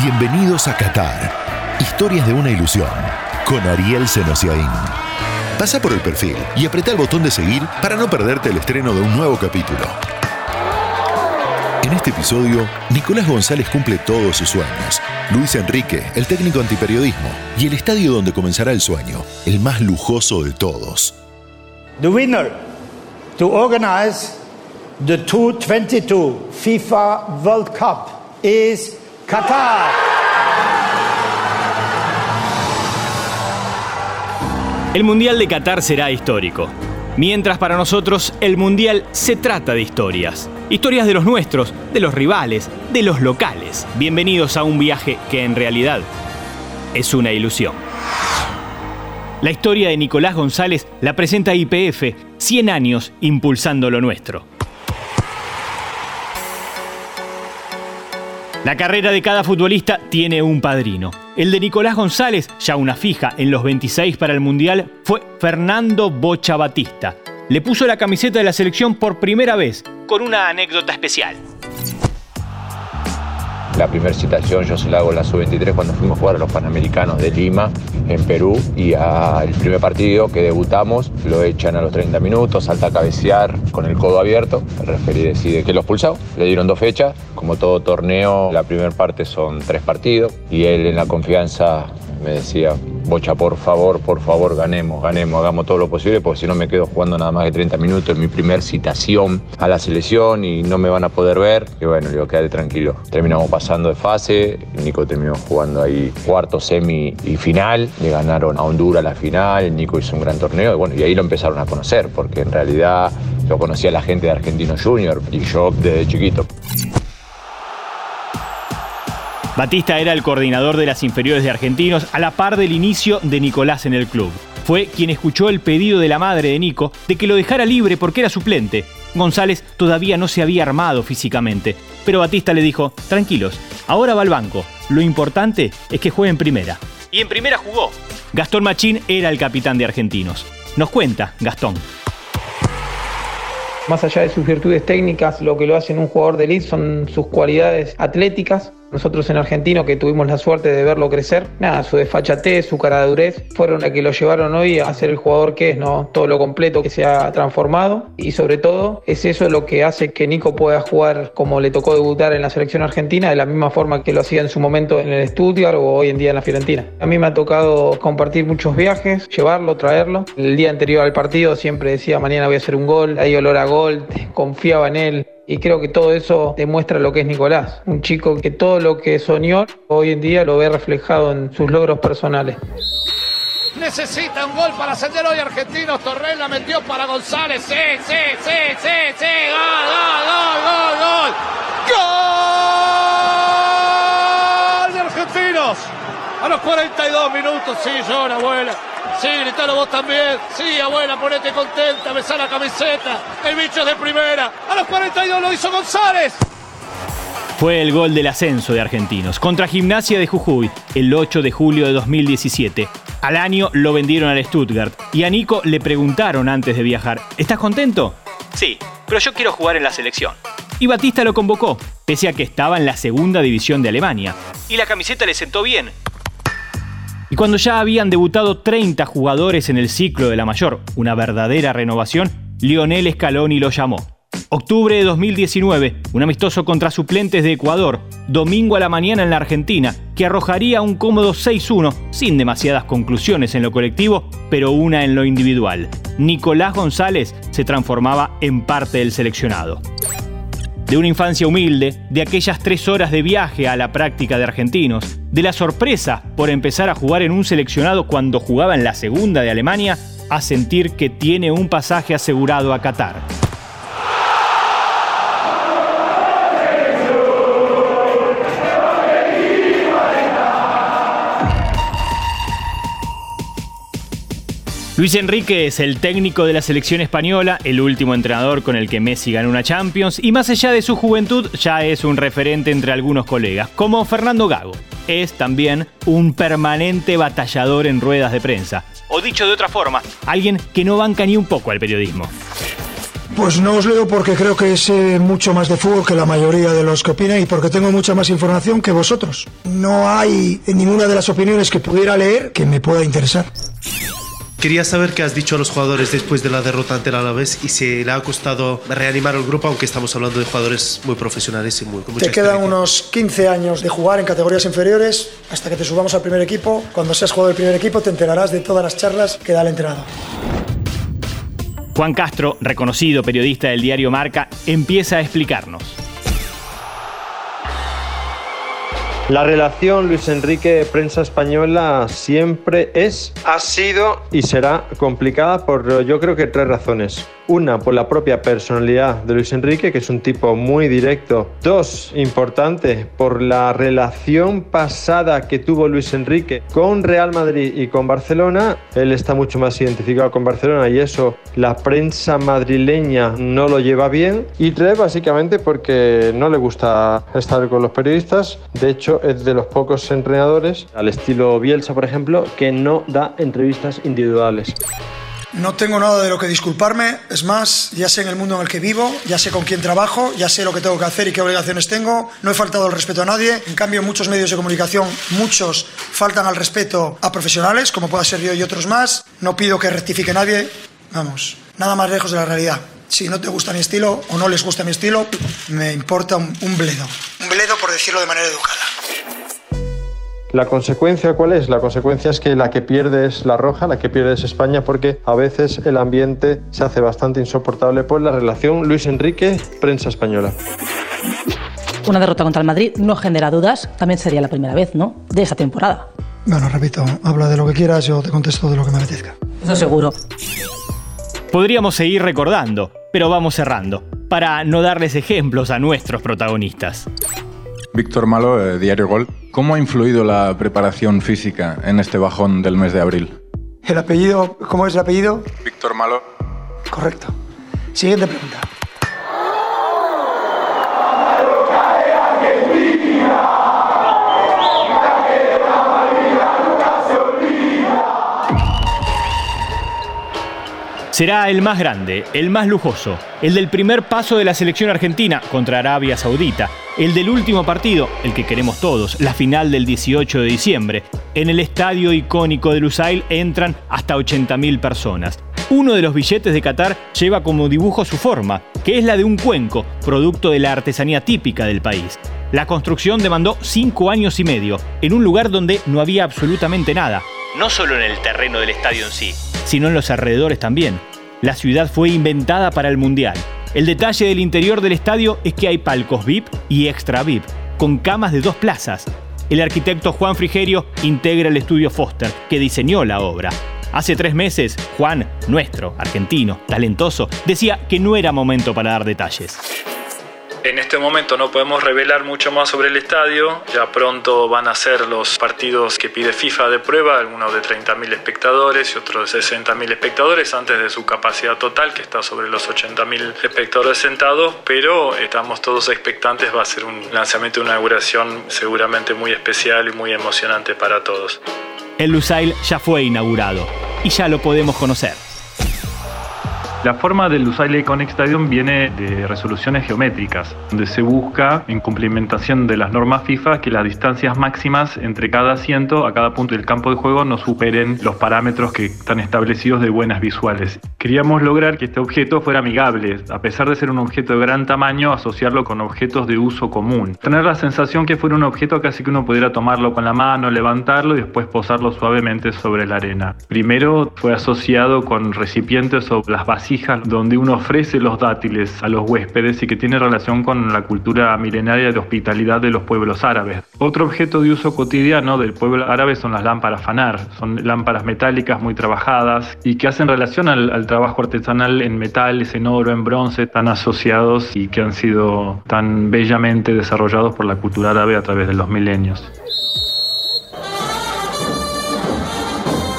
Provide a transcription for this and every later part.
Bienvenidos a Qatar. Historias de una ilusión. Con Ariel Senosiaín. Pasa por el perfil y apreta el botón de seguir para no perderte el estreno de un nuevo capítulo. En este episodio, Nicolás González cumple todos sus sueños. Luis Enrique, el técnico antiperiodismo, y el estadio donde comenzará el sueño, el más lujoso de todos. The winner to organize the 2022 FIFA World Cup is Qatar. El Mundial de Qatar será histórico. Mientras para nosotros el Mundial se trata de historias. Historias de los nuestros, de los rivales, de los locales. Bienvenidos a un viaje que en realidad es una ilusión. La historia de Nicolás González la presenta IPF, 100 años impulsando lo nuestro. La carrera de cada futbolista tiene un padrino. El de Nicolás González, ya una fija en los 26 para el Mundial, fue Fernando Bocha Batista. Le puso la camiseta de la selección por primera vez, con una anécdota especial. La primera citación yo se la hago en la sub-23 cuando fuimos a jugar a los Panamericanos de Lima, en Perú, y al primer partido que debutamos lo echan a los 30 minutos, salta a cabecear con el codo abierto, el referí decide que lo expulsado, le dieron dos fechas, como todo torneo, la primera parte son tres partidos, y él en la confianza me decía, Bocha, por favor, por favor, ganemos, ganemos, hagamos todo lo posible, porque si no me quedo jugando nada más de 30 minutos en mi primer citación a la selección y no me van a poder ver. Y bueno, digo, quédate tranquilo. Terminamos pasando de fase, Nico terminó jugando ahí cuarto, semi y final, le ganaron a Honduras la final, Nico hizo un gran torneo y bueno, y ahí lo empezaron a conocer, porque en realidad lo conocía la gente de Argentino Junior y yo desde chiquito. Batista era el coordinador de las inferiores de Argentinos a la par del inicio de Nicolás en el club. Fue quien escuchó el pedido de la madre de Nico de que lo dejara libre porque era suplente. González todavía no se había armado físicamente, pero Batista le dijo, tranquilos, ahora va al banco, lo importante es que juegue en primera. Y en primera jugó. Gastón Machín era el capitán de Argentinos. Nos cuenta Gastón. Más allá de sus virtudes técnicas, lo que lo hace en un jugador de elite son sus cualidades atléticas, nosotros en Argentino, que tuvimos la suerte de verlo crecer, nada, su desfachatez, su cara de durez, fueron las que lo llevaron hoy a ser el jugador que es, ¿no? Todo lo completo que se ha transformado y sobre todo es eso lo que hace que Nico pueda jugar como le tocó debutar en la selección argentina, de la misma forma que lo hacía en su momento en el Stuttgart o hoy en día en la Fiorentina. A mí me ha tocado compartir muchos viajes, llevarlo, traerlo. El día anterior al partido siempre decía, mañana voy a hacer un gol, hay olor a gol, confiaba en él. Y creo que todo eso demuestra lo que es Nicolás, un chico que todo lo que soñó hoy en día lo ve reflejado en sus logros personales. Necesita un gol para ascender hoy Argentinos. Torrella metió para González. Sí, sí, sí, sí, sí. Gol, gol, gol, gol, gol. Gol de Argentinos. A los 42 minutos. Sí, llora, abuela. Sí, gritalo vos también. Sí, abuela, ponete contenta, besá la camiseta. El bicho es de primera. A los 42 lo hizo González. Fue el gol del ascenso de Argentinos contra Gimnasia de Jujuy el 8 de julio de 2017. Al año lo vendieron al Stuttgart y a Nico le preguntaron antes de viajar, ¿estás contento? Sí, pero yo quiero jugar en la selección. Y Batista lo convocó, pese a que estaba en la segunda división de Alemania. Y la camiseta le sentó bien, y cuando ya habían debutado 30 jugadores en el ciclo de la mayor, una verdadera renovación, Lionel Scaloni lo llamó. Octubre de 2019, un amistoso contra suplentes de Ecuador, domingo a la mañana en la Argentina, que arrojaría un cómodo 6-1, sin demasiadas conclusiones en lo colectivo, pero una en lo individual. Nicolás González se transformaba en parte del seleccionado de una infancia humilde, de aquellas tres horas de viaje a la práctica de argentinos, de la sorpresa por empezar a jugar en un seleccionado cuando jugaba en la segunda de Alemania, a sentir que tiene un pasaje asegurado a Qatar. Luis Enrique es el técnico de la selección española, el último entrenador con el que Messi ganó una Champions y más allá de su juventud ya es un referente entre algunos colegas, como Fernando Gago. Es también un permanente batallador en ruedas de prensa. O dicho de otra forma, alguien que no banca ni un poco al periodismo. Pues no os leo porque creo que sé mucho más de fútbol que la mayoría de los que opinan y porque tengo mucha más información que vosotros. No hay ninguna de las opiniones que pudiera leer que me pueda interesar. Quería saber qué has dicho a los jugadores después de la derrota ante el Alavés y si le ha costado reanimar el grupo, aunque estamos hablando de jugadores muy profesionales y muy, con mucha Te quedan unos 15 años de jugar en categorías inferiores hasta que te subamos al primer equipo. Cuando seas jugador del primer equipo te enterarás de todas las charlas que da el entrenador. Juan Castro, reconocido periodista del diario Marca, empieza a explicarnos. La relación Luis Enrique prensa española siempre es, ha sido y será complicada por yo creo que tres razones. Una, por la propia personalidad de Luis Enrique, que es un tipo muy directo. Dos, importante, por la relación pasada que tuvo Luis Enrique con Real Madrid y con Barcelona. Él está mucho más identificado con Barcelona y eso la prensa madrileña no lo lleva bien. Y tres, básicamente porque no le gusta estar con los periodistas. De hecho, es de los pocos entrenadores, al estilo Bielsa, por ejemplo, que no da entrevistas individuales. No tengo nada de lo que disculparme, es más, ya sé en el mundo en el que vivo, ya sé con quién trabajo, ya sé lo que tengo que hacer y qué obligaciones tengo, no he faltado el respeto a nadie, en cambio muchos medios de comunicación muchos faltan al respeto a profesionales, como pueda ser yo y otros más, no pido que rectifique nadie, vamos, nada más lejos de la realidad. Si no te gusta mi estilo o no les gusta mi estilo, me importa un bledo. Un bledo por decirlo de manera educada. La consecuencia, ¿cuál es? La consecuencia es que la que pierde es la roja, la que pierde es España, porque a veces el ambiente se hace bastante insoportable por la relación Luis Enrique-prensa española. Una derrota contra el Madrid no genera dudas, también sería la primera vez, ¿no? De esa temporada. Bueno, repito, habla de lo que quieras, yo te contesto de lo que me apetezca. Eso seguro. Podríamos seguir recordando, pero vamos cerrando, para no darles ejemplos a nuestros protagonistas. Víctor Malo, eh, Diario Gol. ¿Cómo ha influido la preparación física en este bajón del mes de abril? ¿El apellido? ¿Cómo es el apellido? Víctor Malo. Correcto. Siguiente pregunta. Será el más grande, el más lujoso, el del primer paso de la selección argentina contra Arabia Saudita, el del último partido, el que queremos todos, la final del 18 de diciembre. En el estadio icónico de Lusail entran hasta 80.000 personas. Uno de los billetes de Qatar lleva como dibujo su forma, que es la de un cuenco, producto de la artesanía típica del país. La construcción demandó cinco años y medio, en un lugar donde no había absolutamente nada. No solo en el terreno del estadio en sí, sino en los alrededores también. La ciudad fue inventada para el Mundial. El detalle del interior del estadio es que hay palcos VIP y extra VIP, con camas de dos plazas. El arquitecto Juan Frigerio integra el estudio Foster, que diseñó la obra. Hace tres meses, Juan, nuestro, argentino, talentoso, decía que no era momento para dar detalles. En este momento no podemos revelar mucho más sobre el estadio. Ya pronto van a ser los partidos que pide FIFA de prueba, algunos de 30.000 espectadores y otros de 60.000 espectadores antes de su capacidad total, que está sobre los 80.000 espectadores sentados. Pero estamos todos expectantes. Va a ser un lanzamiento, una inauguración seguramente muy especial y muy emocionante para todos. El Lusail ya fue inaugurado y ya lo podemos conocer. La forma del Lusail Iconic Stadium viene de resoluciones geométricas, donde se busca, en cumplimentación de las normas FIFA, que las distancias máximas entre cada asiento a cada punto del campo de juego no superen los parámetros que están establecidos de buenas visuales. Queríamos lograr que este objeto fuera amigable, a pesar de ser un objeto de gran tamaño, asociarlo con objetos de uso común. Tener la sensación que fuera un objeto casi que uno pudiera tomarlo con la mano, levantarlo y después posarlo suavemente sobre la arena. Primero fue asociado con recipientes o las donde uno ofrece los dátiles a los huéspedes y que tiene relación con la cultura milenaria de hospitalidad de los pueblos árabes. Otro objeto de uso cotidiano del pueblo árabe son las lámparas fanar. Son lámparas metálicas muy trabajadas y que hacen relación al, al trabajo artesanal en metales, en oro, en bronce, tan asociados y que han sido tan bellamente desarrollados por la cultura árabe a través de los milenios.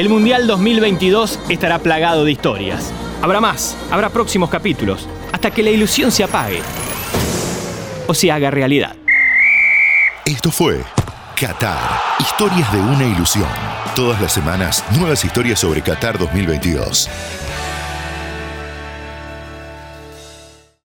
El Mundial 2022 estará plagado de historias. Habrá más, habrá próximos capítulos, hasta que la ilusión se apague o se haga realidad. Esto fue Qatar, historias de una ilusión. Todas las semanas, nuevas historias sobre Qatar 2022.